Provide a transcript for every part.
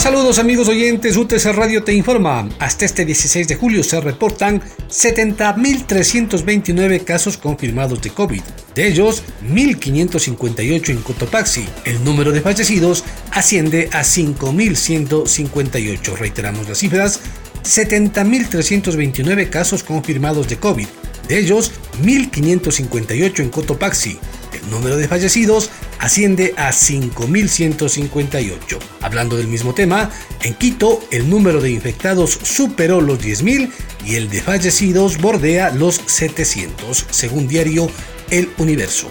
Saludos amigos oyentes, UTC Radio te informa. Hasta este 16 de julio se reportan 70.329 casos confirmados de COVID. De ellos, 1.558 en Cotopaxi. El número de fallecidos asciende a 5.158. Reiteramos las cifras. 70.329 casos confirmados de COVID. De ellos, 1.558 en Cotopaxi. El número de fallecidos asciende a 5.158. Hablando del mismo tema, en Quito el número de infectados superó los 10.000 y el de fallecidos bordea los 700, según diario El Universo.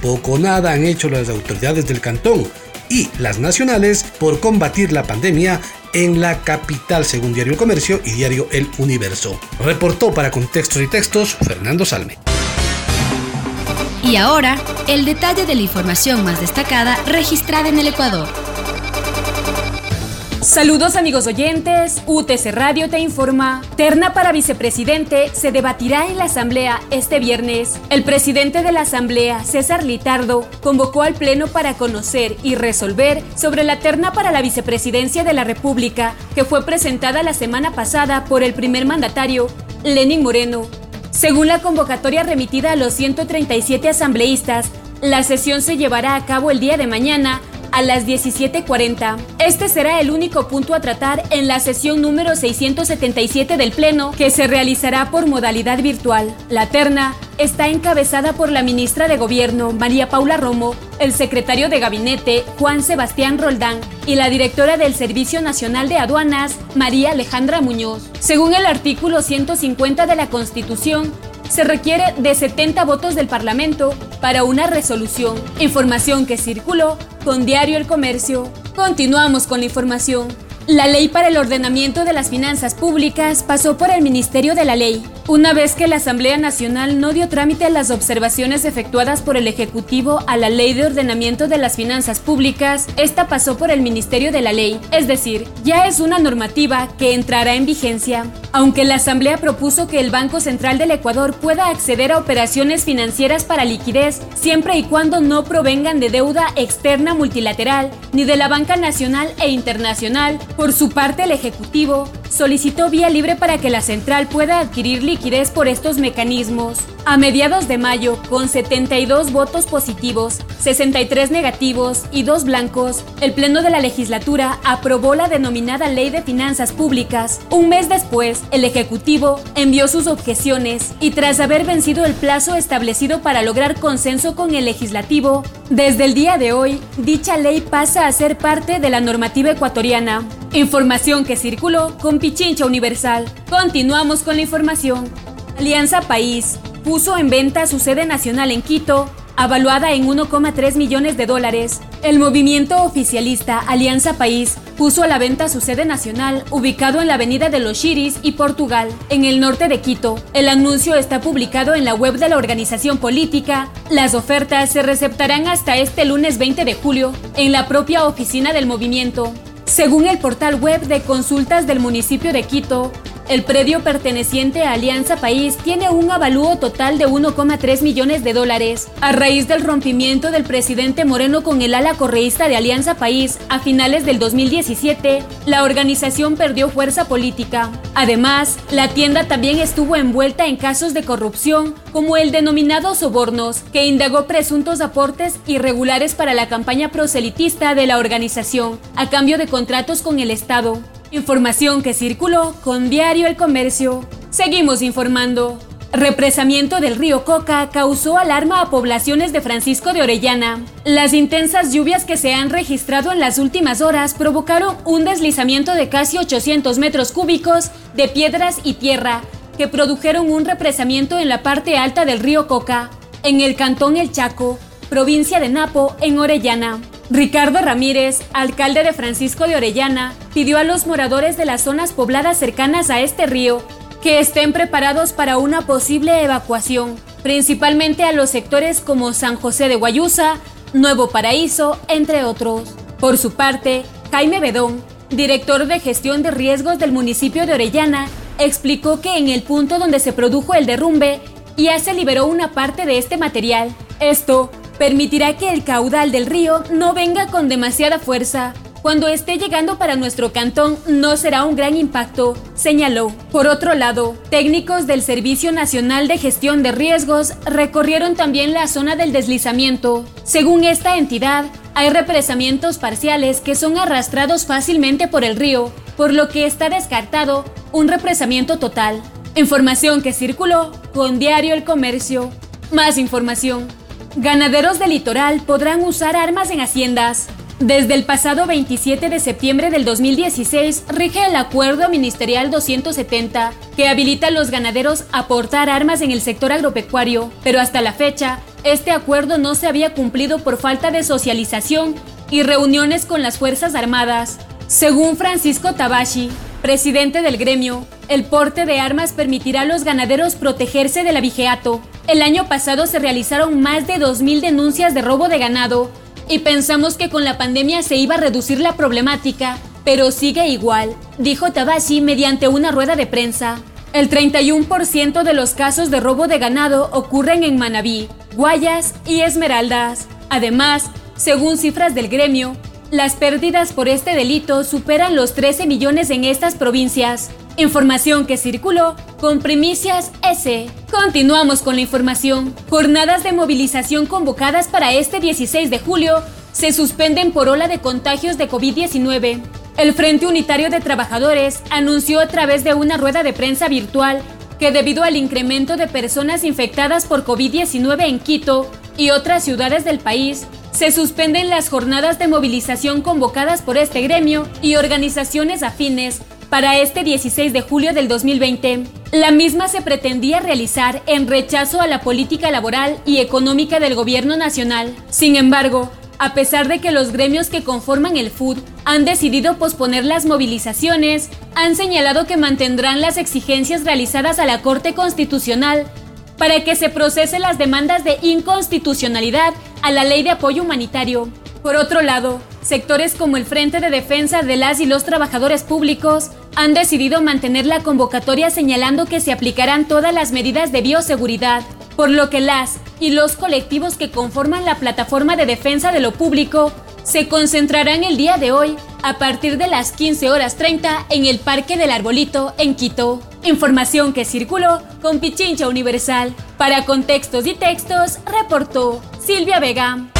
Poco nada han hecho las autoridades del cantón y las nacionales por combatir la pandemia en la capital, según Diario El Comercio y Diario El Universo. Reportó para Contextos y Textos Fernando Salme. Y ahora, el detalle de la información más destacada registrada en el Ecuador. Saludos amigos oyentes, UTC Radio te informa. Terna para vicepresidente se debatirá en la Asamblea este viernes. El presidente de la Asamblea, César Litardo, convocó al Pleno para conocer y resolver sobre la terna para la vicepresidencia de la República, que fue presentada la semana pasada por el primer mandatario, Lenin Moreno. Según la convocatoria remitida a los 137 asambleístas, la sesión se llevará a cabo el día de mañana a las 17.40. Este será el único punto a tratar en la sesión número 677 del Pleno que se realizará por modalidad virtual. La terna está encabezada por la ministra de Gobierno, María Paula Romo, el secretario de Gabinete, Juan Sebastián Roldán, y la directora del Servicio Nacional de Aduanas, María Alejandra Muñoz. Según el artículo 150 de la Constitución, se requiere de 70 votos del Parlamento para una resolución. Información que circuló con Diario El Comercio. Continuamos con la información. La ley para el ordenamiento de las finanzas públicas pasó por el Ministerio de la Ley, una vez que la Asamblea Nacional no dio trámite a las observaciones efectuadas por el Ejecutivo a la Ley de Ordenamiento de las Finanzas Públicas, esta pasó por el Ministerio de la Ley, es decir, ya es una normativa que entrará en vigencia. Aunque la Asamblea propuso que el Banco Central del Ecuador pueda acceder a operaciones financieras para liquidez siempre y cuando no provengan de deuda externa multilateral ni de la banca nacional e internacional, por su parte, el Ejecutivo solicitó vía libre para que la central pueda adquirir liquidez por estos mecanismos. A mediados de mayo, con 72 votos positivos, 63 negativos y 2 blancos, el Pleno de la legislatura aprobó la denominada Ley de Finanzas Públicas. Un mes después, el Ejecutivo envió sus objeciones y tras haber vencido el plazo establecido para lograr consenso con el legislativo, desde el día de hoy, dicha ley pasa a ser parte de la normativa ecuatoriana. Información que circuló con Pichincha Universal. Continuamos con la información. Alianza País puso en venta su sede nacional en Quito, avaluada en 1,3 millones de dólares. El movimiento oficialista Alianza País puso a la venta su sede nacional, ubicado en la avenida de los Chiris y Portugal, en el norte de Quito. El anuncio está publicado en la web de la organización política. Las ofertas se receptarán hasta este lunes 20 de julio en la propia oficina del movimiento. Según el portal web de consultas del municipio de Quito, el predio perteneciente a Alianza País tiene un avalúo total de 1,3 millones de dólares. A raíz del rompimiento del presidente Moreno con el ala correísta de Alianza País a finales del 2017, la organización perdió fuerza política. Además, la tienda también estuvo envuelta en casos de corrupción, como el denominado sobornos, que indagó presuntos aportes irregulares para la campaña proselitista de la organización, a cambio de contratos con el Estado. Información que circuló con Diario El Comercio. Seguimos informando. Represamiento del río Coca causó alarma a poblaciones de Francisco de Orellana. Las intensas lluvias que se han registrado en las últimas horas provocaron un deslizamiento de casi 800 metros cúbicos de piedras y tierra, que produjeron un represamiento en la parte alta del río Coca, en el cantón El Chaco, provincia de Napo, en Orellana. Ricardo Ramírez, alcalde de Francisco de Orellana, pidió a los moradores de las zonas pobladas cercanas a este río que estén preparados para una posible evacuación, principalmente a los sectores como San José de Guayusa, Nuevo Paraíso, entre otros. Por su parte, Jaime Bedón, director de gestión de riesgos del municipio de Orellana, explicó que en el punto donde se produjo el derrumbe ya se liberó una parte de este material. Esto permitirá que el caudal del río no venga con demasiada fuerza. Cuando esté llegando para nuestro cantón no será un gran impacto, señaló. Por otro lado, técnicos del Servicio Nacional de Gestión de Riesgos recorrieron también la zona del deslizamiento. Según esta entidad, hay represamientos parciales que son arrastrados fácilmente por el río, por lo que está descartado un represamiento total. Información que circuló con Diario El Comercio. Más información. Ganaderos del litoral podrán usar armas en haciendas. Desde el pasado 27 de septiembre del 2016 rige el Acuerdo Ministerial 270 que habilita a los ganaderos a portar armas en el sector agropecuario, pero hasta la fecha este acuerdo no se había cumplido por falta de socialización y reuniones con las Fuerzas Armadas. Según Francisco Tabashi, presidente del gremio, el porte de armas permitirá a los ganaderos protegerse del abigeato. El año pasado se realizaron más de 2.000 denuncias de robo de ganado, y pensamos que con la pandemia se iba a reducir la problemática, pero sigue igual, dijo Tabashi mediante una rueda de prensa. El 31% de los casos de robo de ganado ocurren en Manabí, Guayas y Esmeraldas. Además, según cifras del gremio, las pérdidas por este delito superan los 13 millones en estas provincias. Información que circuló con Primicias S. Continuamos con la información. Jornadas de movilización convocadas para este 16 de julio se suspenden por ola de contagios de COVID-19. El Frente Unitario de Trabajadores anunció a través de una rueda de prensa virtual que debido al incremento de personas infectadas por COVID-19 en Quito y otras ciudades del país, se suspenden las jornadas de movilización convocadas por este gremio y organizaciones afines para este 16 de julio del 2020. La misma se pretendía realizar en rechazo a la política laboral y económica del gobierno nacional. Sin embargo, a pesar de que los gremios que conforman el FUD han decidido posponer las movilizaciones, han señalado que mantendrán las exigencias realizadas a la Corte Constitucional para que se procese las demandas de inconstitucionalidad a la Ley de Apoyo Humanitario. Por otro lado, sectores como el Frente de Defensa de las y los Trabajadores Públicos han decidido mantener la convocatoria señalando que se aplicarán todas las medidas de bioseguridad, por lo que las y los colectivos que conforman la plataforma de defensa de lo público se concentrarán el día de hoy a partir de las 15 horas 30 en el Parque del Arbolito en Quito. Información que circuló con Pichincha Universal. Para contextos y textos, reportó Silvia Vega.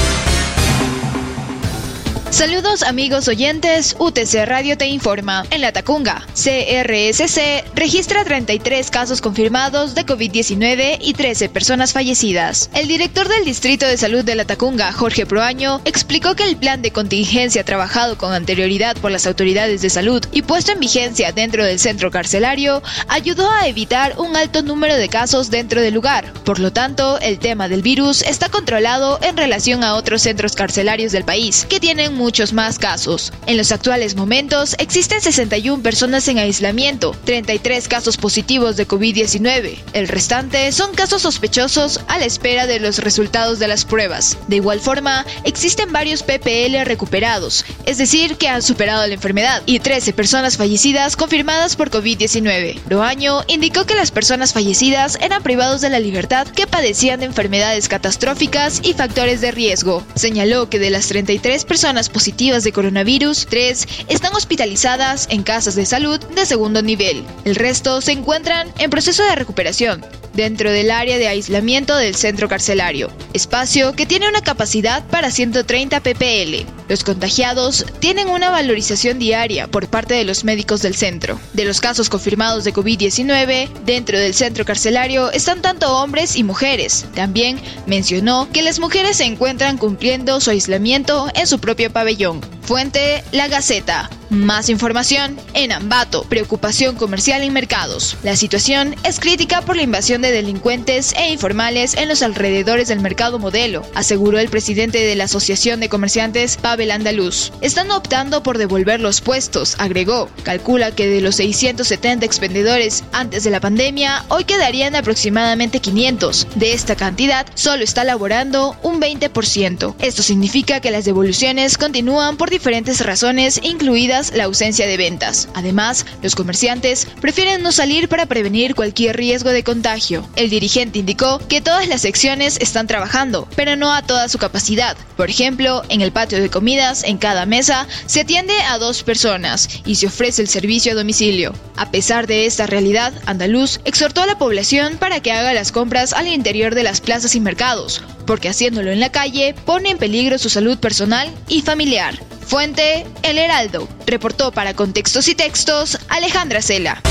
Saludos amigos oyentes, UTC Radio te informa. En la Tacunga, CRSC registra 33 casos confirmados de COVID-19 y 13 personas fallecidas. El director del Distrito de Salud de la Tacunga, Jorge Proaño, explicó que el plan de contingencia trabajado con anterioridad por las autoridades de salud y puesto en vigencia dentro del centro carcelario ayudó a evitar un alto número de casos dentro del lugar. Por lo tanto, el tema del virus está controlado en relación a otros centros carcelarios del país que tienen muchos más casos. En los actuales momentos existen 61 personas en aislamiento, 33 casos positivos de COVID-19. El restante son casos sospechosos a la espera de los resultados de las pruebas. De igual forma, existen varios PPL recuperados, es decir, que han superado la enfermedad, y 13 personas fallecidas confirmadas por COVID-19. Loaño indicó que las personas fallecidas eran privados de la libertad que padecían de enfermedades catastróficas y factores de riesgo. Señaló que de las 33 personas positivas de coronavirus, tres están hospitalizadas en casas de salud de segundo nivel. El resto se encuentran en proceso de recuperación dentro del área de aislamiento del centro carcelario, espacio que tiene una capacidad para 130 ppl. Los contagiados tienen una valorización diaria por parte de los médicos del centro. De los casos confirmados de COVID-19, dentro del centro carcelario están tanto hombres y mujeres. También mencionó que las mujeres se encuentran cumpliendo su aislamiento en su propio pabellón. Fuente La Gaceta. Más información en Ambato, preocupación comercial en mercados. La situación es crítica por la invasión de delincuentes e informales en los alrededores del mercado modelo, aseguró el presidente de la Asociación de Comerciantes, Pavel Andaluz. Están optando por devolver los puestos, agregó. Calcula que de los 670 expendedores antes de la pandemia, hoy quedarían aproximadamente 500. De esta cantidad, solo está laborando un 20%. Esto significa que las devoluciones continúan por diferentes razones, incluidas la ausencia de ventas. Además, los comerciantes prefieren no salir para prevenir cualquier riesgo de contagio. El dirigente indicó que todas las secciones están trabajando, pero no a toda su capacidad. Por ejemplo, en el patio de comidas, en cada mesa, se atiende a dos personas y se ofrece el servicio a domicilio. A pesar de esta realidad, Andaluz exhortó a la población para que haga las compras al interior de las plazas y mercados, porque haciéndolo en la calle pone en peligro su salud personal y familiar. Fuente, El Heraldo. Reportó para Contextos y Textos Alejandra Cela.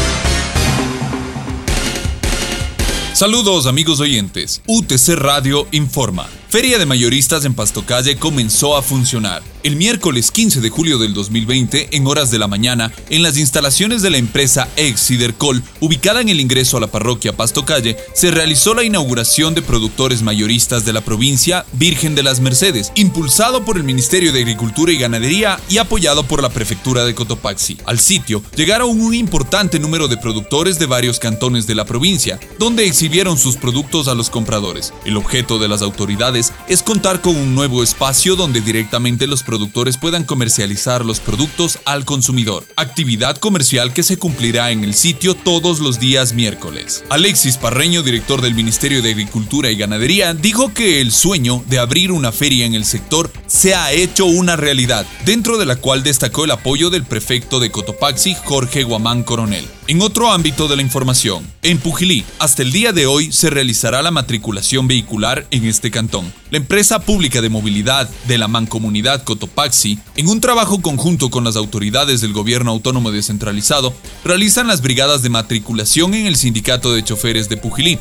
Saludos amigos oyentes. UTC Radio informa. Feria de Mayoristas en Pastocalle comenzó a funcionar. El miércoles 15 de julio del 2020, en horas de la mañana, en las instalaciones de la empresa Ex ubicada en el ingreso a la parroquia Pastocalle, se realizó la inauguración de productores mayoristas de la provincia Virgen de las Mercedes, impulsado por el Ministerio de Agricultura y Ganadería y apoyado por la Prefectura de Cotopaxi. Al sitio llegaron un importante número de productores de varios cantones de la provincia, donde exhibieron sus productos a los compradores. El objeto de las autoridades es contar con un nuevo espacio donde directamente los productores puedan comercializar los productos al consumidor. Actividad comercial que se cumplirá en el sitio todos los días miércoles. Alexis Parreño, director del Ministerio de Agricultura y Ganadería, dijo que el sueño de abrir una feria en el sector se ha hecho una realidad, dentro de la cual destacó el apoyo del prefecto de Cotopaxi, Jorge Guamán Coronel. En otro ámbito de la información, en Pujilí, hasta el día de hoy se realizará la matriculación vehicular en este cantón. La empresa pública de movilidad de la Mancomunidad Cotopaxi, en un trabajo conjunto con las autoridades del gobierno autónomo descentralizado, realizan las brigadas de matriculación en el sindicato de choferes de Pujilí.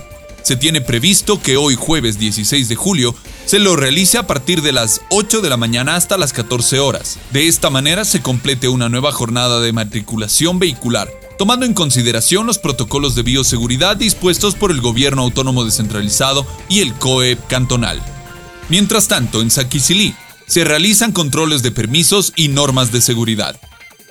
Se tiene previsto que hoy jueves 16 de julio se lo realice a partir de las 8 de la mañana hasta las 14 horas. De esta manera se complete una nueva jornada de matriculación vehicular tomando en consideración los protocolos de bioseguridad dispuestos por el gobierno autónomo descentralizado y el COEP cantonal. Mientras tanto, en Saquisilí se realizan controles de permisos y normas de seguridad.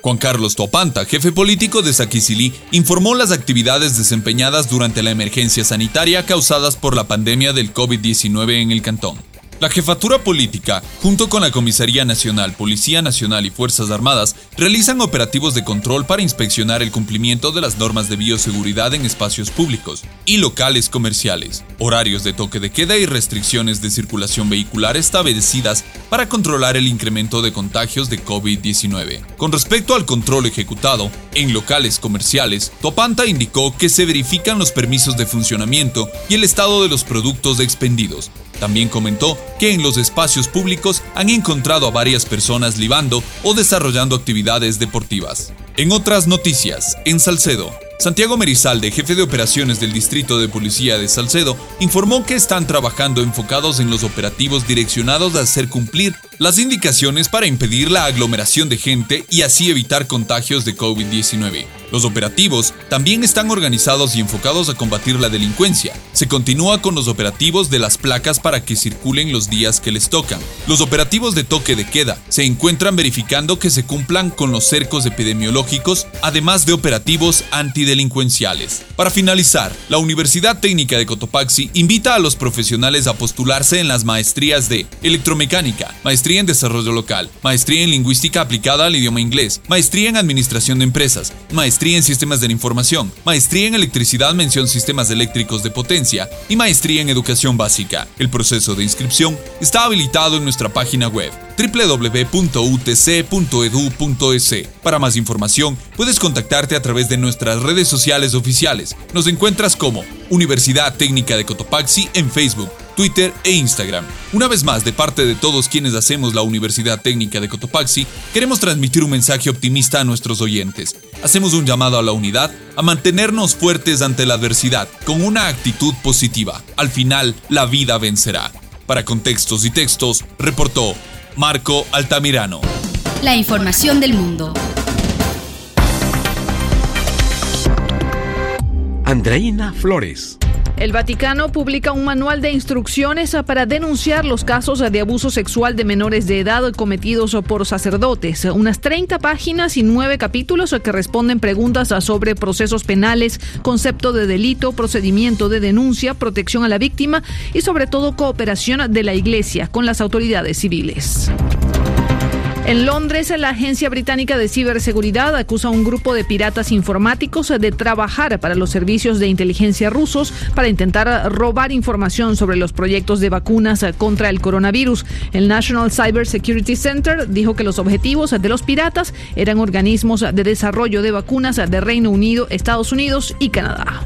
Juan Carlos Topanta, jefe político de Saquisilí, informó las actividades desempeñadas durante la emergencia sanitaria causadas por la pandemia del COVID-19 en el cantón. La jefatura política, junto con la Comisaría Nacional, Policía Nacional y Fuerzas Armadas, realizan operativos de control para inspeccionar el cumplimiento de las normas de bioseguridad en espacios públicos y locales comerciales, horarios de toque de queda y restricciones de circulación vehicular establecidas para controlar el incremento de contagios de COVID-19. Con respecto al control ejecutado en locales comerciales, Topanta indicó que se verifican los permisos de funcionamiento y el estado de los productos expendidos, también comentó que en los espacios públicos han encontrado a varias personas libando o desarrollando actividades deportivas. En otras noticias, en Salcedo, Santiago Merizalde, jefe de operaciones del Distrito de Policía de Salcedo, informó que están trabajando enfocados en los operativos direccionados a hacer cumplir las indicaciones para impedir la aglomeración de gente y así evitar contagios de COVID-19. Los operativos también están organizados y enfocados a combatir la delincuencia. Se continúa con los operativos de las placas para que circulen los días que les tocan. Los operativos de toque de queda se encuentran verificando que se cumplan con los cercos epidemiológicos, además de operativos antidelincuenciales. Para finalizar, la Universidad Técnica de Cotopaxi invita a los profesionales a postularse en las maestrías de electromecánica, maestría en desarrollo local, maestría en lingüística aplicada al idioma inglés, maestría en administración de empresas, maestría maestría en sistemas de la información, maestría en electricidad mención sistemas eléctricos de potencia y maestría en educación básica. El proceso de inscripción está habilitado en nuestra página web www.utc.edu.es. Para más información, puedes contactarte a través de nuestras redes sociales oficiales. Nos encuentras como Universidad Técnica de Cotopaxi en Facebook Twitter e Instagram. Una vez más, de parte de todos quienes hacemos la Universidad Técnica de Cotopaxi, queremos transmitir un mensaje optimista a nuestros oyentes. Hacemos un llamado a la unidad, a mantenernos fuertes ante la adversidad, con una actitud positiva. Al final, la vida vencerá. Para contextos y textos, reportó Marco Altamirano. La información del mundo. Andreina Flores. El Vaticano publica un manual de instrucciones para denunciar los casos de abuso sexual de menores de edad cometidos por sacerdotes. Unas 30 páginas y 9 capítulos que responden preguntas sobre procesos penales, concepto de delito, procedimiento de denuncia, protección a la víctima y sobre todo cooperación de la Iglesia con las autoridades civiles. En Londres, la Agencia Británica de Ciberseguridad acusa a un grupo de piratas informáticos de trabajar para los servicios de inteligencia rusos para intentar robar información sobre los proyectos de vacunas contra el coronavirus. El National Cyber Security Center dijo que los objetivos de los piratas eran organismos de desarrollo de vacunas de Reino Unido, Estados Unidos y Canadá.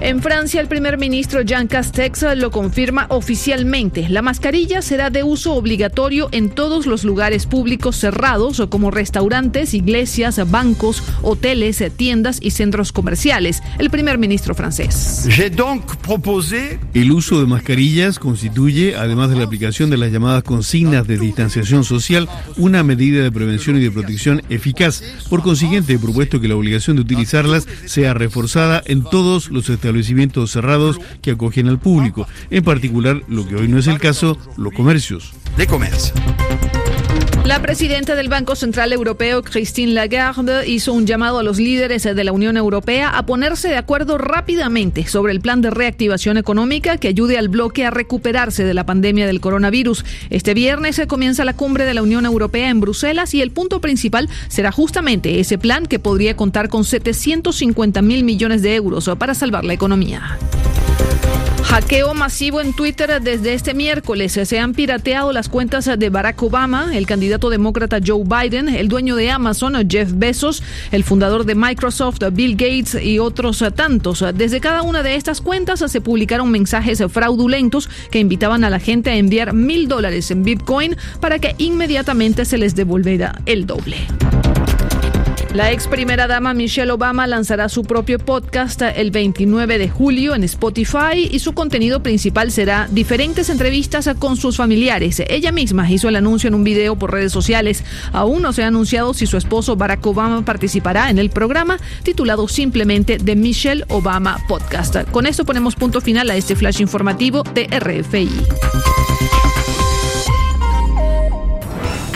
En Francia, el primer ministro Jean Castex lo confirma oficialmente. La mascarilla será de uso obligatorio en todos los lugares públicos cerrados, como restaurantes, iglesias, bancos, hoteles, tiendas y centros comerciales. El primer ministro francés. El uso de mascarillas constituye, además de la aplicación de las llamadas consignas de distanciación social, una medida de prevención y de protección eficaz. Por consiguiente, he propuesto que la obligación de utilizarlas sea reforzada en todos los establecimientos establecimientos cerrados que acogen al público, en particular, lo que hoy no es el caso, los comercios. De comercio. La presidenta del Banco Central Europeo, Christine Lagarde, hizo un llamado a los líderes de la Unión Europea a ponerse de acuerdo rápidamente sobre el plan de reactivación económica que ayude al bloque a recuperarse de la pandemia del coronavirus. Este viernes se comienza la cumbre de la Unión Europea en Bruselas y el punto principal será justamente ese plan que podría contar con 750 mil millones de euros para salvar la economía. Hackeo masivo en Twitter desde este miércoles. Se han pirateado las cuentas de Barack Obama, el candidato demócrata Joe Biden, el dueño de Amazon, Jeff Bezos, el fundador de Microsoft, Bill Gates y otros tantos. Desde cada una de estas cuentas se publicaron mensajes fraudulentos que invitaban a la gente a enviar mil dólares en Bitcoin para que inmediatamente se les devolviera el doble. La ex primera dama Michelle Obama lanzará su propio podcast el 29 de julio en Spotify y su contenido principal será diferentes entrevistas con sus familiares. Ella misma hizo el anuncio en un video por redes sociales. Aún no se ha anunciado si su esposo Barack Obama participará en el programa titulado simplemente The Michelle Obama Podcast. Con esto ponemos punto final a este flash informativo de RFI.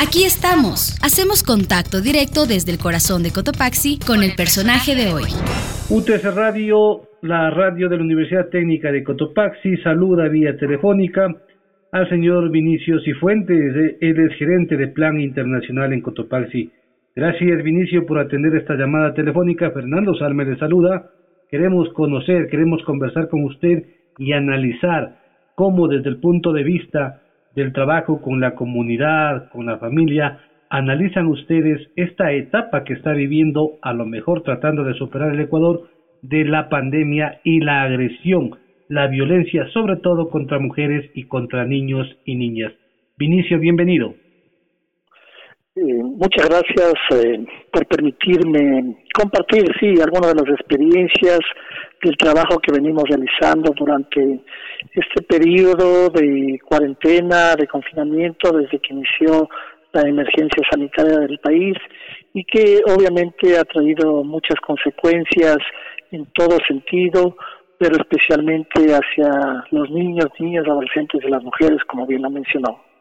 Aquí estamos. Hacemos contacto directo desde el corazón de Cotopaxi con el personaje de hoy. UTS Radio, la radio de la Universidad Técnica de Cotopaxi, saluda vía telefónica al señor Vinicio Cifuentes, él es gerente de Plan Internacional en Cotopaxi. Gracias Vinicio por atender esta llamada telefónica. Fernando Salme le saluda. Queremos conocer, queremos conversar con usted y analizar cómo desde el punto de vista del trabajo con la comunidad, con la familia, analizan ustedes esta etapa que está viviendo, a lo mejor tratando de superar el Ecuador, de la pandemia y la agresión, la violencia, sobre todo contra mujeres y contra niños y niñas. Vinicio, bienvenido. Muchas gracias eh, por permitirme compartir, sí, algunas de las experiencias del trabajo que venimos realizando durante este periodo de cuarentena, de confinamiento, desde que inició la emergencia sanitaria del país y que obviamente ha traído muchas consecuencias en todo sentido, pero especialmente hacia los niños, niñas, adolescentes y las mujeres, como bien lo mencionó.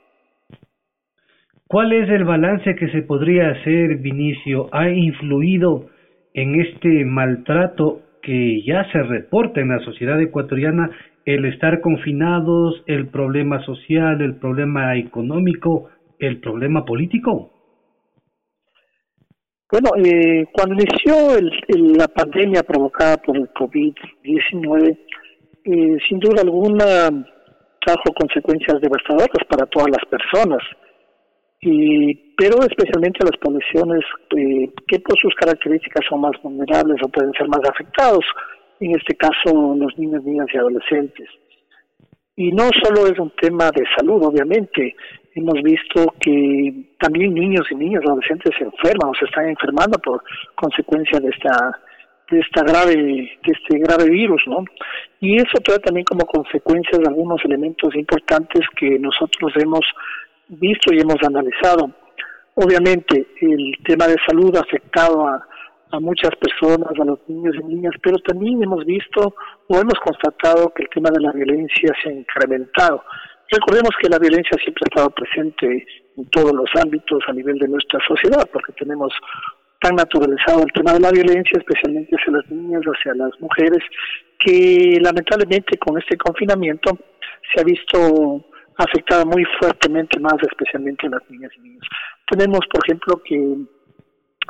¿Cuál es el balance que se podría hacer, Vinicio? ¿Ha influido en este maltrato que ya se reporta en la sociedad ecuatoriana el estar confinados, el problema social, el problema económico, el problema político? Bueno, eh, cuando inició la pandemia provocada por el COVID-19, eh, sin duda alguna trajo consecuencias devastadoras para todas las personas y, pero especialmente las poblaciones eh, que por sus características son más vulnerables o pueden ser más afectados, en este caso los niños, niñas y adolescentes. Y no solo es un tema de salud, obviamente, hemos visto que también niños y niñas adolescentes se enferman o se están enfermando por consecuencia de esta de esta grave de este grave virus, ¿no? Y eso trae también como consecuencias algunos elementos importantes que nosotros hemos visto y hemos analizado. Obviamente, el tema de salud afectado a, a muchas personas, a los niños y niñas, pero también hemos visto o hemos constatado que el tema de la violencia se ha incrementado. Recordemos que la violencia siempre ha estado presente en todos los ámbitos a nivel de nuestra sociedad, porque tenemos tan naturalizado el tema de la violencia, especialmente hacia las niñas, hacia las mujeres, que lamentablemente con este confinamiento se ha visto afectada muy fuertemente más, especialmente a las niñas y niños. Tenemos, por ejemplo, que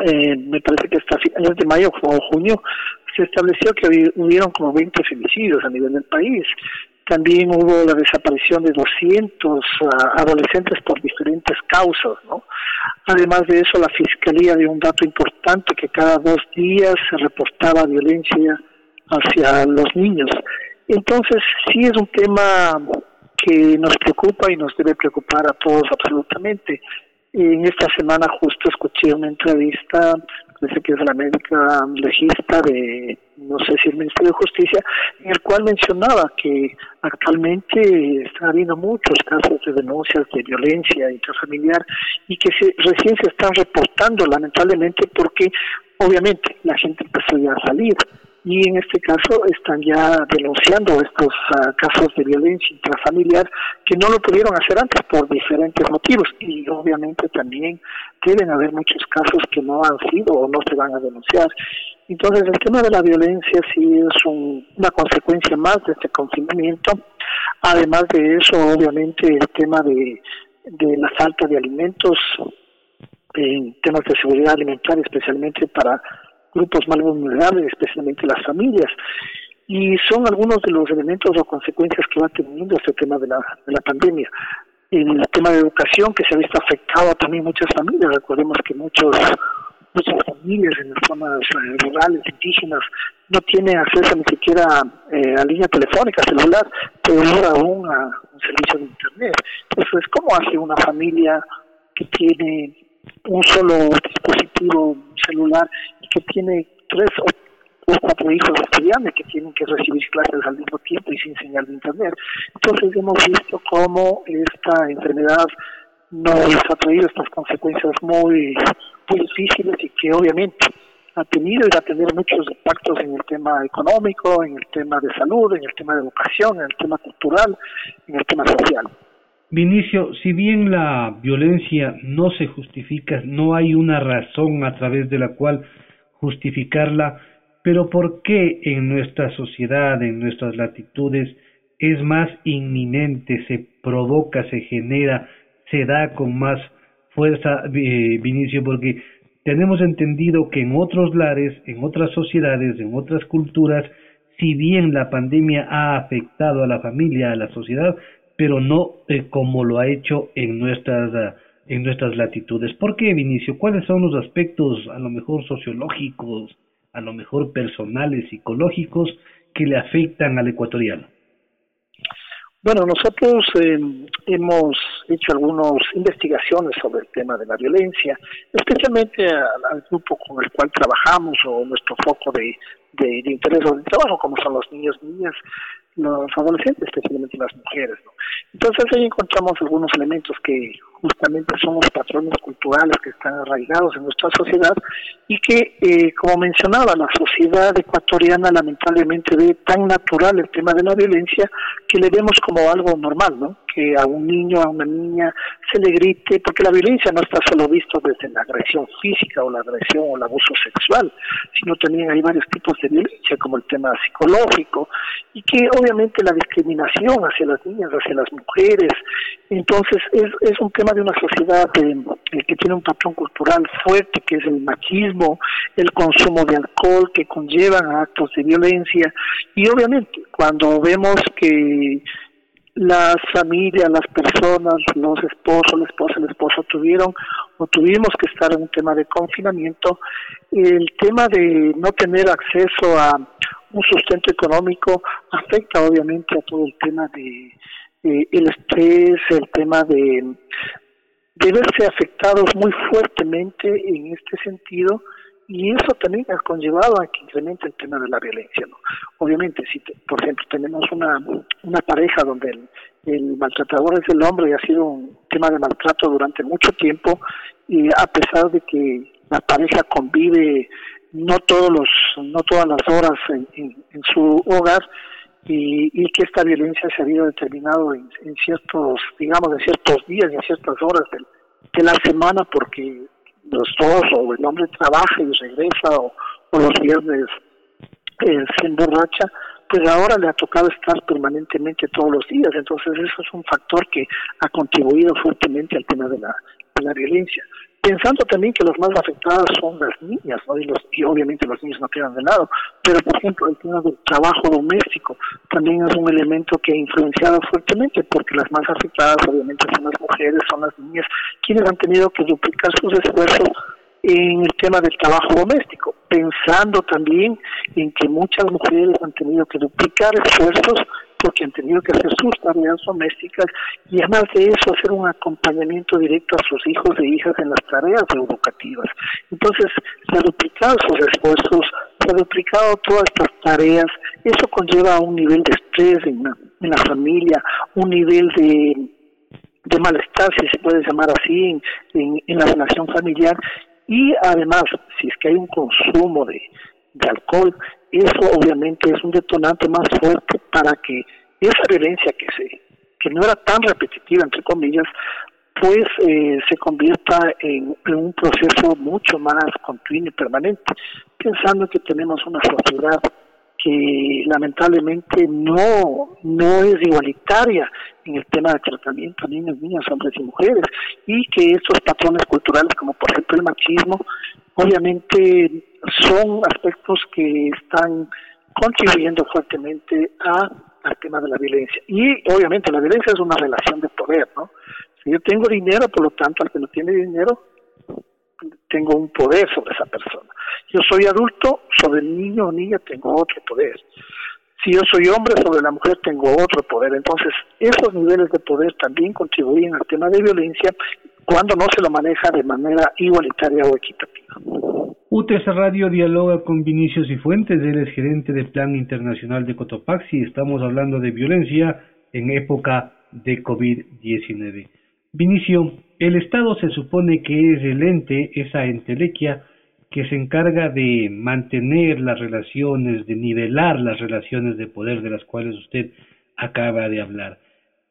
eh, me parece que hasta finales de mayo o junio se estableció que hubieron como 20 femicidios a nivel del país. También hubo la desaparición de 200 ah, adolescentes por diferentes causas, ¿no? Además de eso, la Fiscalía dio un dato importante que cada dos días se reportaba violencia hacia los niños. Entonces, sí es un tema que nos preocupa y nos debe preocupar a todos absolutamente. En esta semana justo escuché una entrevista, parece que es la médica legista de, no sé si el Ministerio de Justicia, en el cual mencionaba que actualmente están habiendo muchos casos de denuncias de violencia intrafamiliar y que se, recién se están reportando lamentablemente porque obviamente la gente empezó ya a salir y en este caso están ya denunciando estos ah, casos de violencia intrafamiliar que no lo pudieron hacer antes por diferentes motivos y obviamente también deben haber muchos casos que no han sido o no se van a denunciar. Entonces el tema de la violencia sí es una consecuencia más de este confinamiento. Además de eso, obviamente el tema de, de la falta de alimentos en temas de seguridad alimentaria, especialmente para grupos más vulnerables, especialmente las familias. Y son algunos de los elementos o consecuencias que va teniendo este tema de la, de la pandemia. El tema de educación que se ha visto afectado también muchas familias. Recordemos que muchos muchas familias en las zonas eh, rurales, indígenas, no tienen acceso ni siquiera eh, a línea telefónica, celular, peor aún a un servicio de Internet. Entonces, ¿cómo hace una familia que tiene un solo dispositivo celular y que tiene tres o, cuatro hijos estudiantes que tienen que recibir clases al mismo tiempo y sin señal de internet. Entonces hemos visto cómo esta enfermedad nos ha traído estas consecuencias muy, muy difíciles y que obviamente ha tenido y va a tener muchos impactos en el tema económico, en el tema de salud, en el tema de educación, en el tema cultural, en el tema social. Vinicio, si bien la violencia no se justifica, no hay una razón a través de la cual justificarla, pero ¿por qué en nuestra sociedad, en nuestras latitudes, es más inminente, se provoca, se genera, se da con más fuerza, eh, Vinicio? Porque tenemos entendido que en otros lares, en otras sociedades, en otras culturas, si bien la pandemia ha afectado a la familia, a la sociedad, pero no eh, como lo ha hecho en nuestras ah, en nuestras latitudes. ¿Por qué, Vinicio? ¿Cuáles son los aspectos a lo mejor sociológicos, a lo mejor personales, psicológicos que le afectan al ecuatoriano? Bueno, nosotros eh, hemos hecho algunas investigaciones sobre el tema de la violencia, especialmente al, grupo con el cual trabajamos o nuestro foco de, de, de interés o de trabajo, como son los niños, niñas, los adolescentes, especialmente las mujeres. ¿no? Entonces ahí encontramos algunos elementos que justamente son los patrones culturales que están arraigados en nuestra sociedad y que, eh, como mencionaba, la sociedad ecuatoriana lamentablemente ve tan natural el tema de la violencia que le vemos como algo normal, ¿no? Que a un niño, a una niña se le grite, porque la violencia no está solo visto desde la agresión física o la agresión o el abuso sexual, sino también hay varios tipos de violencia, como el tema psicológico, y que obviamente la discriminación hacia las niñas, hacia las mujeres, entonces es, es un tema de una sociedad eh, que tiene un patrón cultural fuerte, que es el machismo, el consumo de alcohol, que conllevan a actos de violencia, y obviamente cuando vemos que las familias, las personas, los esposos, la esposa, el esposo tuvieron o tuvimos que estar en un tema de confinamiento, el tema de no tener acceso a un sustento económico afecta obviamente a todo el tema de, el estrés, el tema de, de verse afectados muy fuertemente en este sentido y eso también ha conllevado a que incremente el tema de la violencia. ¿no? Obviamente, si por ejemplo tenemos una, una pareja donde el, maltratador es el hombre y ha sido un tema de maltrato durante mucho tiempo, y a pesar de que la pareja convive no todos los, no todas las horas en, su hogar y, que esta violencia se había determinado en, ciertos, digamos, en ciertos días y en ciertas horas de, la semana porque los dos o el hombre trabaja y regresa o, los viernes eh, se emborracha, pues ahora le ha tocado estar permanentemente todos los días. Entonces eso es un factor que ha contribuido fuertemente al tema de la, de la violencia pensando también que los más afectados son las niñas, ¿no? y, los, y obviamente los niños no quedan de lado, pero por ejemplo el tema del trabajo doméstico también es un elemento que ha influenciado fuertemente porque las más afectadas obviamente son las mujeres, son las niñas, quienes han tenido que duplicar sus esfuerzos en el tema del trabajo doméstico, pensando también en que muchas mujeres han tenido que duplicar esfuerzos porque han tenido que hacer sus tareas domésticas y además de eso hacer un acompañamiento directo a sus hijos e hijas en las tareas educativas. Entonces se ha duplicado sus esfuerzos, se ha duplicado todas estas tareas, eso conlleva un nivel de estrés en la, familia, un nivel de, de malestar, si se puede llamar así, en, en, la relación familiar y además, si es que hay un consumo de, de alcohol, eso obviamente es un detonante más fuerte para que esa violencia que se que no era tan repetitiva entre comillas pues eh, se convierta en, un proceso mucho más continuo y permanente pensando que tenemos una sociedad que lamentablemente no no es igualitaria en el tema de tratamiento niños, niñas, hombres y mujeres y que estos patrones culturales como por ejemplo el machismo obviamente son aspectos que están contribuyendo fuertemente a, al tema de la violencia. Y obviamente la violencia es una relación de poder, ¿no? Si yo tengo dinero, por lo tanto, al que no tiene dinero, tengo un poder sobre esa persona. Yo soy adulto, sobre el niño o niña tengo otro poder. Si yo soy hombre, sobre la mujer tengo otro poder. Entonces, esos niveles de poder también contribuyen al tema de violencia cuando no se lo maneja de manera igualitaria o equitativa. UTS Radio dialoga con Vinicius y Fuentes, él es gerente del Plan Internacional de Cotopaxi. Estamos hablando de violencia en época de COVID-19. Vinicio, el Estado se supone que es el ente, esa entelequia, que se encarga de mantener las relaciones, de nivelar las relaciones de poder de las cuales usted acaba de hablar.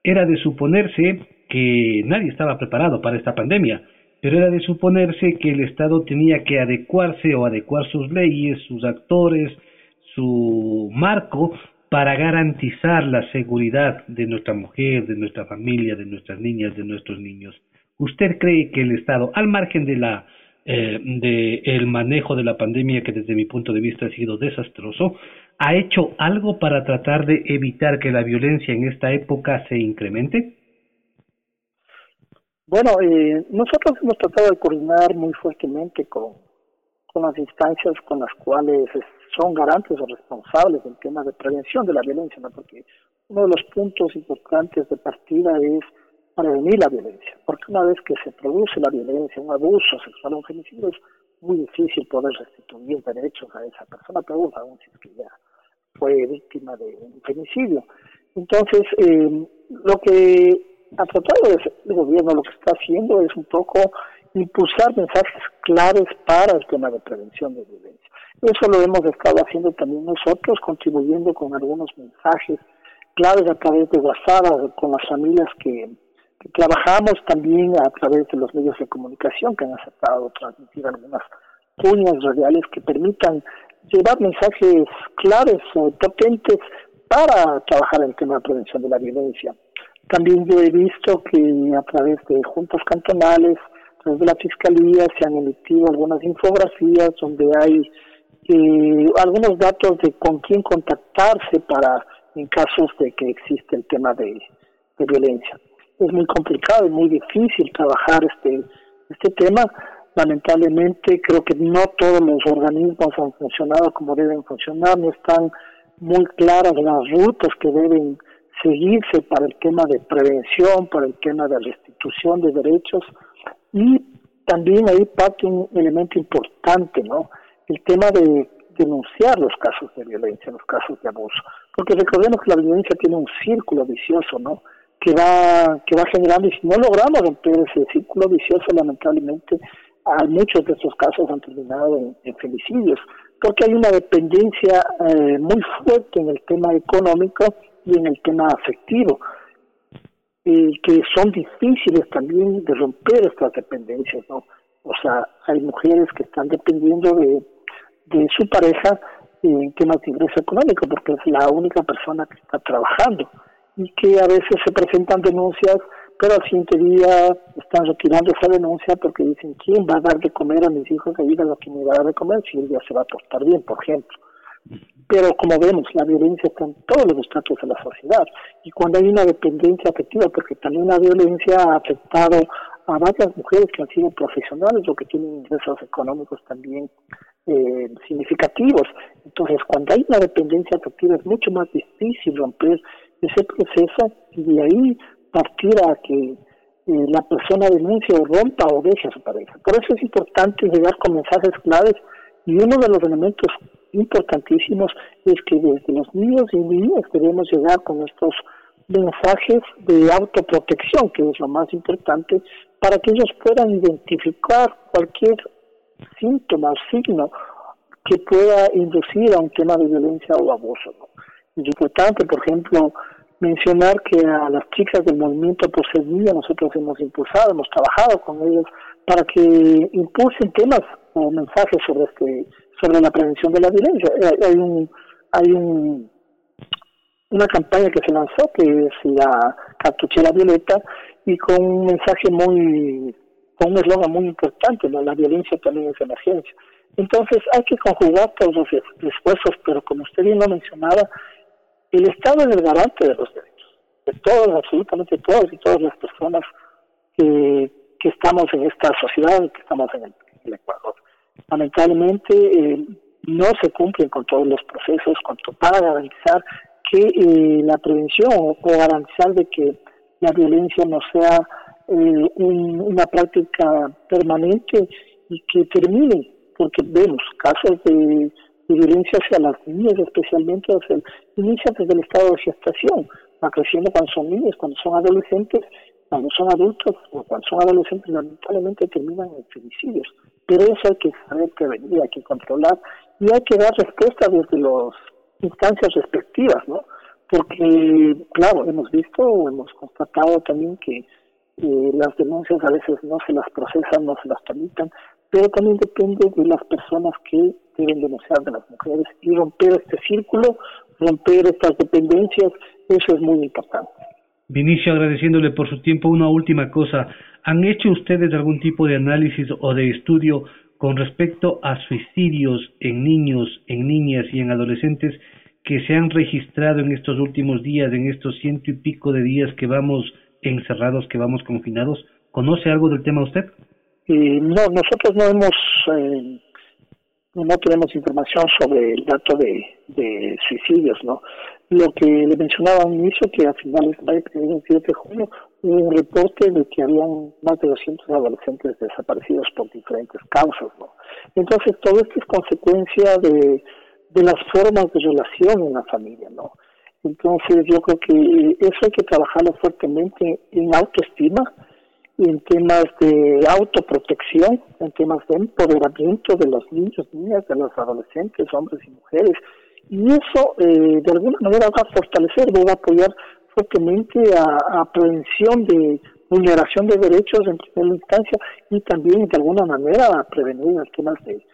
Era de suponerse que nadie estaba preparado para esta pandemia, pero era de suponerse que el Estado tenía que adecuarse o adecuar sus leyes, sus actores, su marco para garantizar la seguridad de nuestra mujer, de nuestra familia, de nuestras niñas, de nuestros niños. ¿Usted cree que el Estado, al margen de la eh, de el manejo de la pandemia que desde mi punto de vista ha sido desastroso, ha hecho algo para tratar de evitar que la violencia en esta época se incremente? Bueno, eh, nosotros hemos tratado de coordinar muy fuertemente con, las instancias con las cuales son garantes o responsables del tema de prevención de la violencia, ¿no? porque uno de los puntos importantes de partida es prevenir la violencia, porque una vez que se produce la violencia, un abuso sexual, un femicidio, es muy difícil poder restituir derechos a esa persona, pero aún si es que ya fue víctima de un femicidio. Entonces, eh, lo que a tratado el gobierno lo que está haciendo es un poco impulsar mensajes claves para el tema de prevención de violencia. Eso lo hemos estado haciendo también nosotros, contribuyendo con algunos mensajes claves a través de WhatsApp con las familias que, trabajamos también a través de los medios de comunicación que han aceptado transmitir algunas cuñas radiales que permitan llevar mensajes claves, eh, potentes para trabajar el tema de prevención de la violencia. También yo he visto que a través de juntas cantonales, a través de la Fiscalía, se han emitido algunas infografías donde hay eh, algunos datos de con quién contactarse para en casos de que existe el tema de, violencia. Es muy complicado y muy difícil trabajar este, este tema. Lamentablemente creo que no todos los organismos han funcionado como deben funcionar, no están muy claras las rutas que deben seguirse para el tema de prevención, para el tema de restitución de derechos y también ahí parte un elemento importante, ¿no? El tema de denunciar los casos de violencia, los casos de abuso, porque recordemos que la violencia tiene un círculo vicioso, ¿no? Que va que va generando y si no logramos romper ese círculo vicioso, lamentablemente muchos de estos casos han terminado en, femicidios, porque hay una dependencia eh, muy fuerte en el tema económico y en el tema afectivo, que son difíciles también de romper estas dependencias, ¿no? O sea, hay mujeres que están dependiendo de, su pareja en temas de ingreso económico, porque es la única persona que está trabajando y que a veces se presentan denuncias, pero al siguiente día están retirando esa denuncia porque dicen, ¿quién va a dar de comer a mis hijos ahí a lo que me va a dar de comer si él ya se va a portar bien, por ejemplo? Pero como vemos, la violencia está en todos los estratos de la sociedad. Y cuando hay una dependencia afectiva, porque también la violencia ha afectado a varias mujeres que han sido profesionales o que tienen ingresos económicos también eh, significativos. Entonces, cuando hay una dependencia afectiva es mucho más difícil romper ese proceso y de ahí partir a que eh, la persona denuncie o rompa o deje a su pareja. Por eso es importante llegar con mensajes claves y uno de los elementos importantísimos es que desde los niños y niñas debemos llegar con estos mensajes de autoprotección, que es lo más importante, para que ellos puedan identificar cualquier síntoma o signo que pueda inducir a un tema de violencia o abuso. Es importante, por ejemplo, mencionar que a las chicas del movimiento por ser nosotros hemos impulsado, hemos trabajado con ellos para que impulsen temas o mensajes sobre este sobre la prevención de la violencia. Eh, hay un hay un una campaña que se lanzó que es la cartuchera violeta y con un mensaje muy con un eslogan muy importante, ¿no? la violencia también es emergencia. Entonces hay que conjugar todos los esfuerzos, pero como usted bien lo mencionaba, el Estado es el garante de los derechos, de todos, absolutamente todos y todas las personas que, que estamos en esta sociedad, que estamos en el, Ecuador. Lamentablemente eh, no se cumplen con todos los procesos para garantizar que eh, la prevención o garantizar de que la violencia no sea eh, una práctica permanente y que termine, porque vemos casos de, violencia hacia las niñas, especialmente inicia desde el estado de gestación, va creciendo cuando son niños, cuando son adolescentes, cuando son adultos o cuando son adolescentes, lamentablemente terminan en femicidios. Pero eso hay que saber prevenir, hay que controlar y hay que dar respuesta desde las instancias respectivas, ¿no? Porque, claro, hemos visto, hemos constatado también que eh, las denuncias a veces no se las procesan, no se las tramitan, pero también depende de las personas que de las mujeres y romper este círculo, romper estas dependencias, eso es muy importante. Vinicio, agradeciéndole por su tiempo, una última cosa. ¿Han hecho ustedes algún tipo de análisis o de estudio con respecto a suicidios en niños, en niñas y en adolescentes que se han registrado en estos últimos días, en estos ciento y pico de días que vamos encerrados, que vamos confinados? ¿Conoce algo del tema usted? Eh, no, nosotros no hemos, eh, no tenemos información sobre el dato de, de suicidios, ¿no? Lo que le mencionaba al inicio, que a finales de 27 de junio hubo un reporte de que habían más de 200 adolescentes desaparecidos por diferentes causas, ¿no? Entonces, todo esto es consecuencia de de las formas de relación en la familia, ¿no? Entonces yo creo que eso hay que trabajarlo fuertemente en autoestima, en temas de autoprotección, en temas de empoderamiento de los niños, niñas, de los adolescentes, hombres y mujeres. Y eso eh, de alguna manera va a fortalecer, va a apoyar fuertemente a, prevención de vulneración de derechos en primera instancia y también de alguna manera a prevenir los temas de,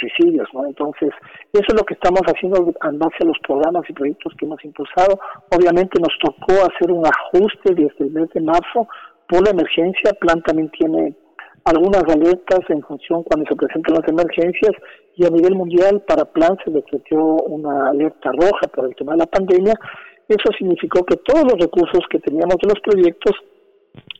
suicidios. Entonces, eso es lo que estamos haciendo en base a los programas y proyectos que hemos impulsado. Obviamente nos tocó hacer un ajuste desde el mes de marzo por la emergencia. Plan también tiene algunas alertas en función cuando se presentan las emergencias y a nivel mundial para Plan se decretó una alerta roja por el tema de la pandemia. Eso significó que todos los recursos que teníamos de los proyectos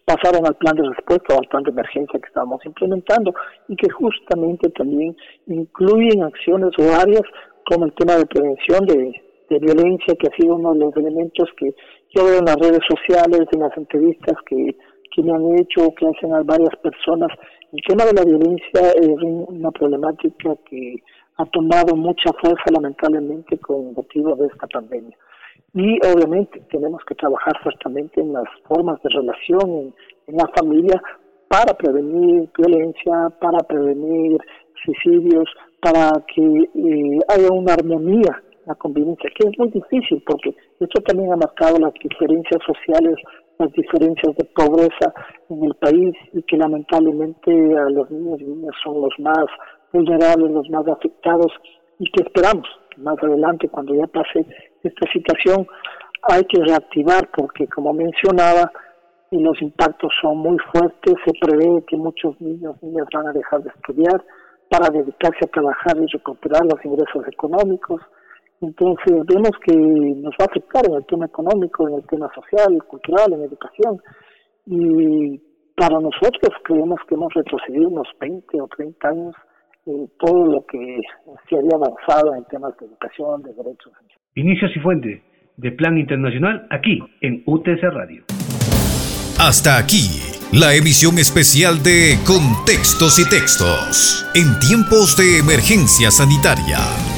pasaron al plan de respuesta o al plan de emergencia que estábamos implementando y que justamente también incluyen acciones o áreas como el tema de prevención de, violencia, que ha sido uno de los elementos que yo veo en las redes sociales, en las entrevistas que, que me han hecho, que hacen a varias personas. El tema de la violencia es una problemática que ha tomado mucha fuerza lamentablemente con motivo de esta pandemia. Y obviamente tenemos que trabajar fuertemente en las formas de relación en, la familia para prevenir violencia, para prevenir suicidios, para que eh, haya una armonía la convivencia, que es muy difícil porque esto también ha marcado las diferencias sociales, las diferencias de pobreza en el país y que lamentablemente a los niños y niñas son los más vulnerables, los más afectados y que esperamos que más adelante cuando ya pase esta situación hay que reactivar porque como mencionaba y los impactos son muy fuertes, se prevé que muchos niños y niñas van a dejar de estudiar para dedicarse a trabajar y recuperar los ingresos económicos. Entonces vemos que nos va a afectar en el tema económico, en el tema social, cultural, en educación. Y para nosotros creemos que hemos retrocedido unos 20 o 30 años en todo lo que se había avanzado en temas de educación, de derechos. Inicios y fuente de Plan Internacional aquí en UTC Radio. Hasta aquí, la emisión especial de Contextos y Textos en tiempos de emergencia sanitaria.